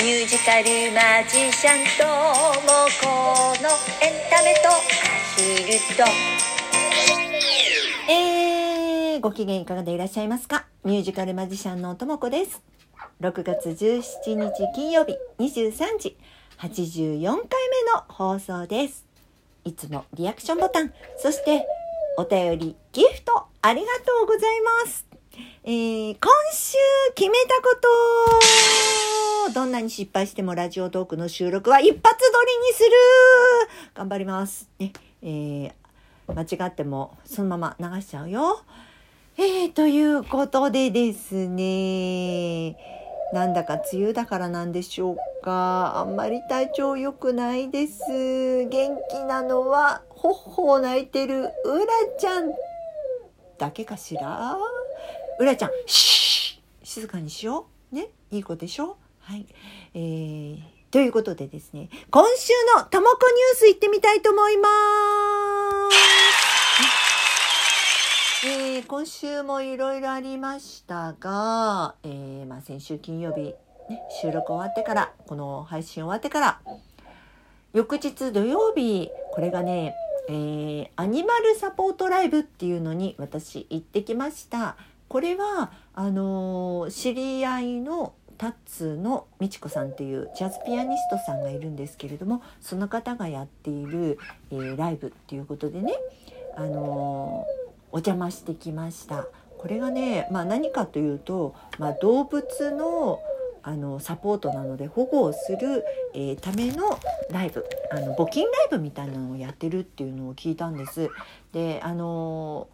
ミュージカルマジシャンともこのエンタメと走るとえー、ご機嫌いかがでいらっしゃいますか？ミュージカルマジシャンのともこです。6月17日金曜日23時84回目の放送です。いつもリアクションボタン、そしてお便り、ギフトありがとうございます。えー、今週決めたことどんなに失敗してもラジオトークの収録は一発撮りにする。頑張ります。ね、えー間違ってもそのまま流しちゃうよ。えー、ということでですね。なんだか梅雨だからなんでしょうか。あんまり体調良くないです。元気なのはほっほ泣いてるうらちゃんだけかしら？うらちゃん静かにしよう。ねいい子でしょ？はいえーということでですね、今週のともこニュース行ってみたいと思います。えー今週もいろいろありましたが、えーまあ、先週金曜日、ね、収録終わってから、この配信終わってから、翌日土曜日、これがね、えーアニマルサポートライブっていうのに私行ってきました。これは、あの知り合いのタッツの美智子さんっていうジャズピアニストさんがいるんですけれどもその方がやっている、えーライブっていうことでね、あのーお邪魔してきました。これがね、まあ、何かというと、まあ、動物のあのサポートなので保護をする、えーためのライブあの募金ライブみたいなのをやってるっていうのを聞いたんです。であの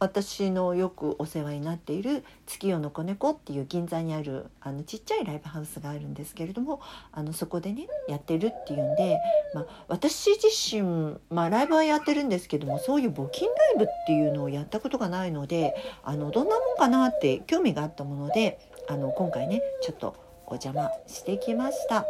私のよくお世話になっている月夜の子猫っていう銀座にあるあのちっちゃいライブハウスがあるんですけれどもあのそこでねやってるっていうんで、まあ、私自身、まあ、ライブはやってるんですけどもそういう募金ライブっていうのをやったことがないのであのどんなもんかなって興味があったものであの今回ねちょっとお邪魔してきました。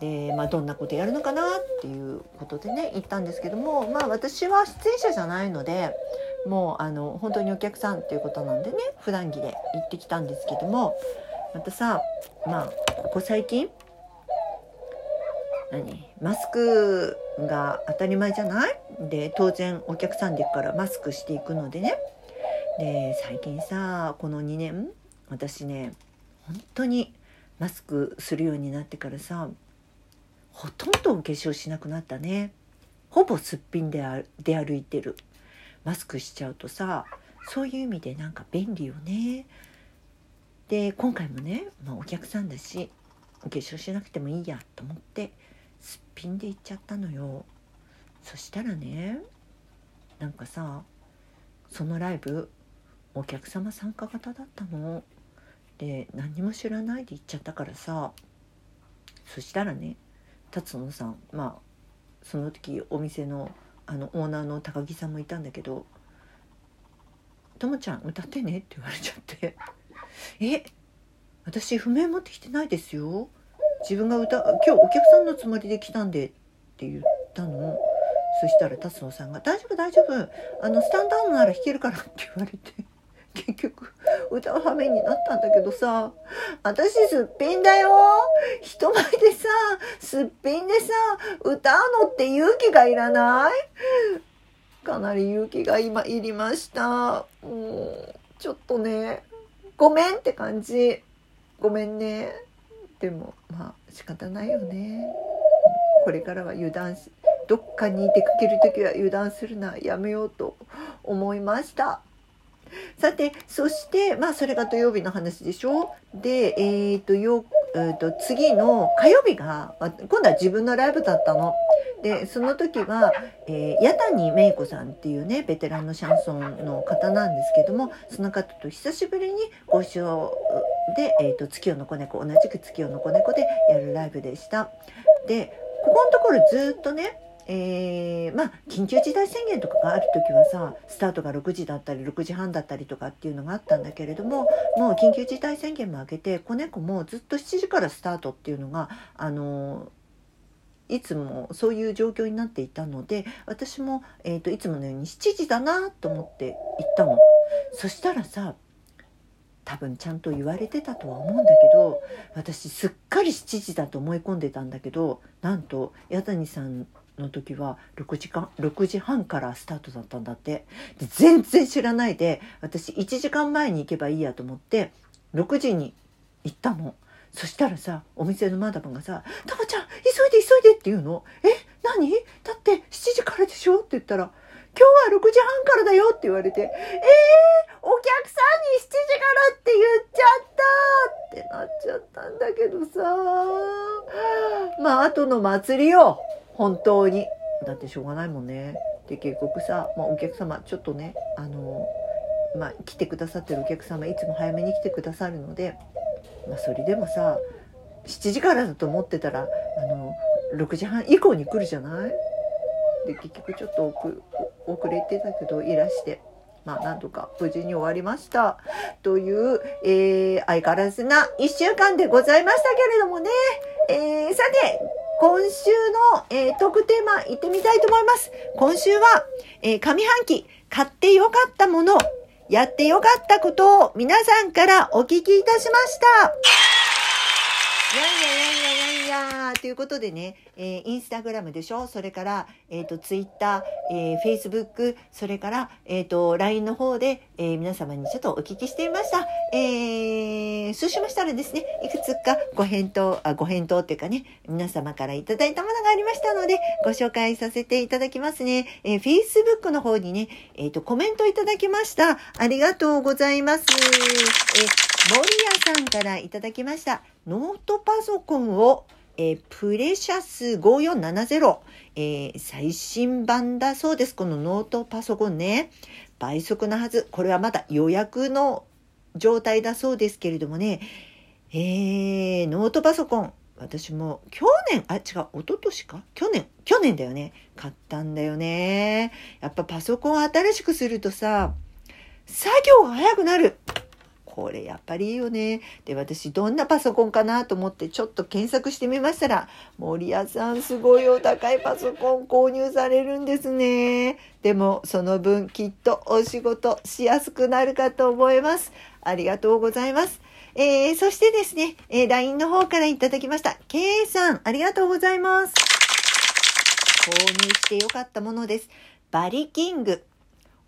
でまあ、どんなことやるのかなっていうことでね行ったんですけども、まあ、私は出演者じゃないのでもうあの本当にお客さんっていうことなんでね普段着で行ってきたんですけどもまたさまあここ最近何マスクが当たり前じゃない？で当然お客さんで行くからマスクしていくのでね。で最近さこの2年私ね本当にマスクするようになってからさほとんどお化粧しなくなったね。ほぼすっぴんであ出歩いてる。マスクしちゃうとさそういう意味でなんか便利よね。で今回もね、まあ、お客さんだしお化粧しなくてもいいやと思ってすっぴんで行っちゃったのよ。そしたらねなんかさそのライブお客様参加型だったの。で何にも知らないで行っちゃったからさそしたらね辰野さんまあその時お店のあのオーナーの高木さんもいたんだけど「ともちゃん歌ってね」って言われちゃって「え？私譜面持ってきてないですよ。自分が歌今日お客さんのつもりで来たんで」って言ったの。そしたら達野さんが「大丈夫大丈夫。あのスタンダードなら弾けるから」って言われて。結局歌う羽目になったんだけどさ私すっぴんだよ。人前でさすっぴんでさ歌うのって勇気がいらない。かなり勇気が今いりました。もうちょっとねごめんって感じ。ごめんね。でもまあ仕方ないよね。これからは油断しどっかに出かける時は油断するのはやめようと思いました。さてそしてまあそれが土曜日の話でしょ？でえー、とよ、えー、と次の火曜日が今度は自分のライブだったの。でその時は、えー、八谷芽衣子さんっていうねベテランのシャンソンの方なんですけどもその方と久しぶりにご一緒で「えー、と月夜の子猫」同じく「月夜の子猫」でやるライブでした。でここのところずっとねえーまあ緊急事態宣言とかがある時はさスタートが6時だったり6時半だったりとかっていうのがあったんだけれどももう緊急事態宣言も明けて子猫もずっと7時からスタートっていうのがあのいつもそういう状況になっていたので私も、えー、といつものように7時だなと思って行ったの。そしたらさ多分ちゃんと言われてたとは思うんだけど私すっかり7時だと思い込んでたんだけどなんと八谷さんの時は6時間6時半からスタートだったんだってで全然知らないで私1時間前に行けばいいやと思って6時に行ったの。そしたらさお店のマダムがさ「タマちゃん急いで急いで」って言うの「え何？だって7時からでしょ?」って言ったら「今日は6時半からだよ」って言われて「えー、お客さんに7時からって言っちゃった」ってなっちゃったんだけどさまあ後の祭りよ本当に。だってしょうがないもんね。で結局さ、まあ、お客様ちょっとねあのまあ、来てくださってるお客様いつも早めに来てくださるのでまあ、それでもさ7時からだと思ってたらあの6時半以降に来るじゃない？で結局ちょっと遅れてたけどいらしてまあなんとか無事に終わりました。という、えー、相変わらずな1週間でございましたけれどもね、えー、さて今週の、えー、トークテーマ行ってみたいと思います。今週は、えー、上半期買ってよかったものやってよかったことを皆さんからお聞きいたしました。やんややんややんやということでね、えー、インスタグラムでしょ？それから、えっ、ー、と、ツイッター、えー、フェイスブック、それから、えっ、ー、と、LINE の方で、えー、皆様にちょっとお聞きしてみました。えー、そうしましたらですね、いくつかご返答、あ、ご返答っていうかね、皆様からいただいたものがありましたので、ご紹介させていただきますね。えー、Facebook の方にね、えっ、ー、と、コメントいただきました。ありがとうございます。えー、森谷さんからいただきました。ノートパソコンを、えー、プレシャス5470、えー、最新版だそうです。このノートパソコンね。倍速なはず。これはまだ予約の状態だそうですけれどもね。えー、ノートパソコン。私も去年、あ、違う、一昨年か？去年、去年だよね。買ったんだよね。やっぱパソコン新しくするとさ、作業が早くなる。これやっぱりいいよね。で、私どんなパソコンかなと思ってちょっと検索してみましたら、森谷さんすごいお高いパソコン購入されるんですね。でもその分きっとお仕事しやすくなるかと思います。ありがとうございます。えー、そしてですね、えー、LINE の方からいただきました。K さん、ありがとうございます。購入してよかったものです。バリキング。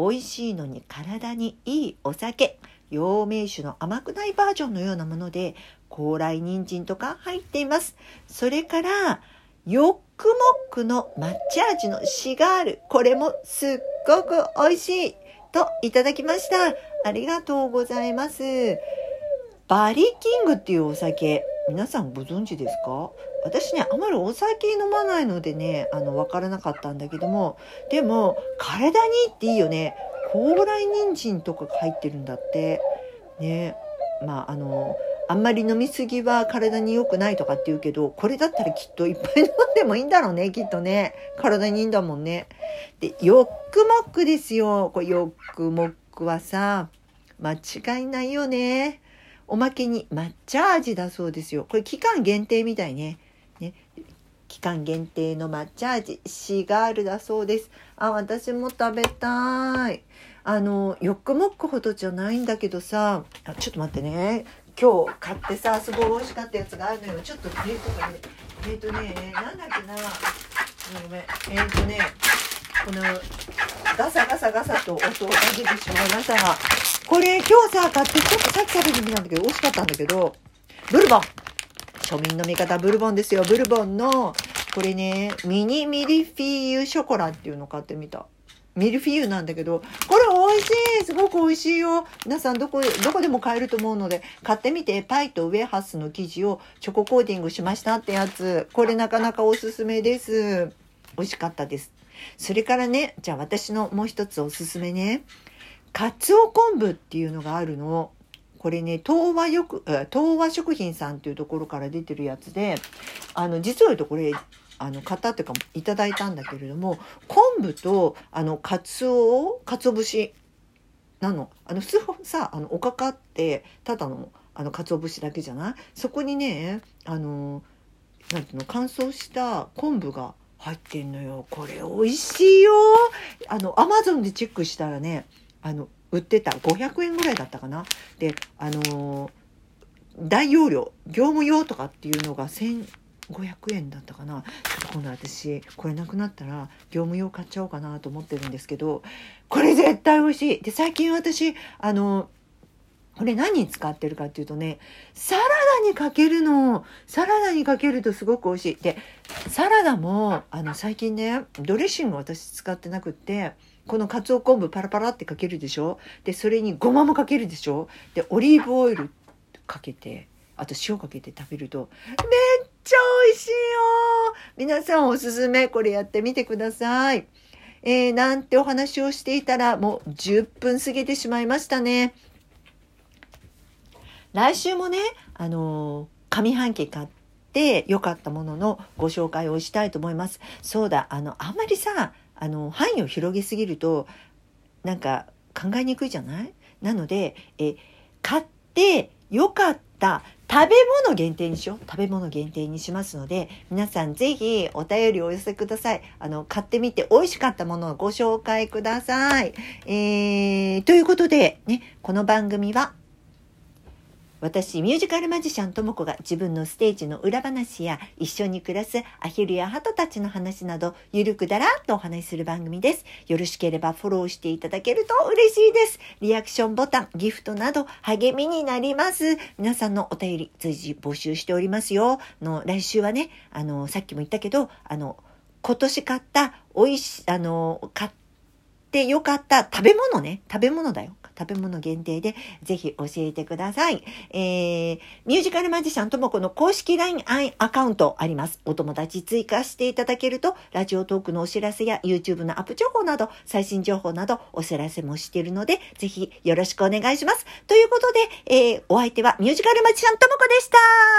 美味しいのに体にいいお酒。陽明酒の甘くないバージョンのようなもので高麗人参とか入っています。それからヨックモックの抹茶味のシガール。これもすっごく美味しい。といただきました。ありがとうございます。バリキングっていうお酒。皆さんご存知ですか？私ねあまりお酒飲まないのでねあの分からなかったんだけども。でも体にいいっていいよね。高麗人参とかが入ってるんだって。ね。まああのあんまり飲みすぎは体に良くないとかって言うけどこれだったらきっといっぱい飲んでもいいんだろうね きっとね。体にいいんだもんね。でヨックモックですよ。これヨックモックはさ間違いないよね。おまけに抹茶味だそうですよ。これ期間限定みたいね。ね。期間限定の抹茶味シガールだそうです。あ私も食べたい。あのヨックモックほどじゃないんだけどさ。あちょっと待ってね。今日買ってさすごい美味しかったやつがあるのよ。ちょっとえっ、とねえっ、とねなんだっけな。ごめん。えっ、とねこのガサガサガサと音が出てしまいましたがこれ今日さ買ってちょっとさっき食べてみたんだけど美味しかったんだけどブルボン。庶民の味方ブルボンですよブルボンのこれねミニミリフィーユショコラっていうの買ってみたミルフィーユなんだけど、これ美味しいすごく美味しいよ皆さんどこ、どこでも買えると思うので、買ってみて、パイとウェハスの生地をチョココーティングしましたってやつ。これなかなかおすすめです。美味しかったです。それからね、じゃあ私のもう一つおすすめね。かつお昆布っていうのがあるの。これね、東和よく、東和食品さんっていうところから出てるやつで、あの、実を言うとこれ、あの買ったっていうかいただいたんだけれども昆布とあのかつおかつお節なの。あの普通さあのおかかってただのあの鰹節だけじゃない？そこにねあのなんていうの乾燥した昆布が入ってんのよ。これ美味しいよ。あのアマゾンでチェックしたらねあの売ってた。500円ぐらいだったかな。であの大容量業務用とかっていうのが1000 500円だったかな。ちょっと今度私これなくなったら業務用買っちゃおうかなと思ってるんですけどこれ絶対美味しい。で最近私あのこれ何に使ってるかっていうとねサラダにかけるの。サラダにかけるとすごく美味しい。でサラダもあの最近ねドレッシング私使ってなくってこのかつお昆布パラパラってかけるでしょ？でそれにごまもかけるでしょ？でオリーブオイルかけてあと塩かけて食べるとめっちゃ美味しいよ皆さんおすすめこれやってみてください。えー、なんてお話をしていたらもう10分過ぎてしまいましたね。来週もね、あのー、上半期買って良かったもののご紹介をしたいと思います。そうだ、あの、あんまりさ、あの、範囲を広げすぎると、なんか考えにくいじゃない？なので、え、買って良かった食べ物限定にしよう。食べ物限定にしますので、皆さんぜひお便りをお寄せください。あの、買ってみて美味しかったものをご紹介ください。えー、ということで、ね、この番組は私、ミュージカルマジシャンともこが自分のステージの裏話や一緒に暮らすアヒルやハトたちの話など、ゆるくだらっとお話しする番組です。よろしければフォローしていただけると嬉しいです。リアクションボタン、ギフトなど励みになります。皆さんのお便り随時募集しておりますよ。の、来週はね、あの、さっきも言ったけど、あの、今年買った美味し、あの、買ったってよかった食べ物ね。食べ物だよ。食べ物限定でぜひ教えてください。えー、ミュージカルマジシャンともこの公式 LINE アカウントあります。お友達追加していただけると、ラジオトークのお知らせや YouTube のアップ情報など、最新情報などお知らせもしているので、ぜひよろしくお願いします。ということで、えー、お相手はミュージカルマジシャンともこでした。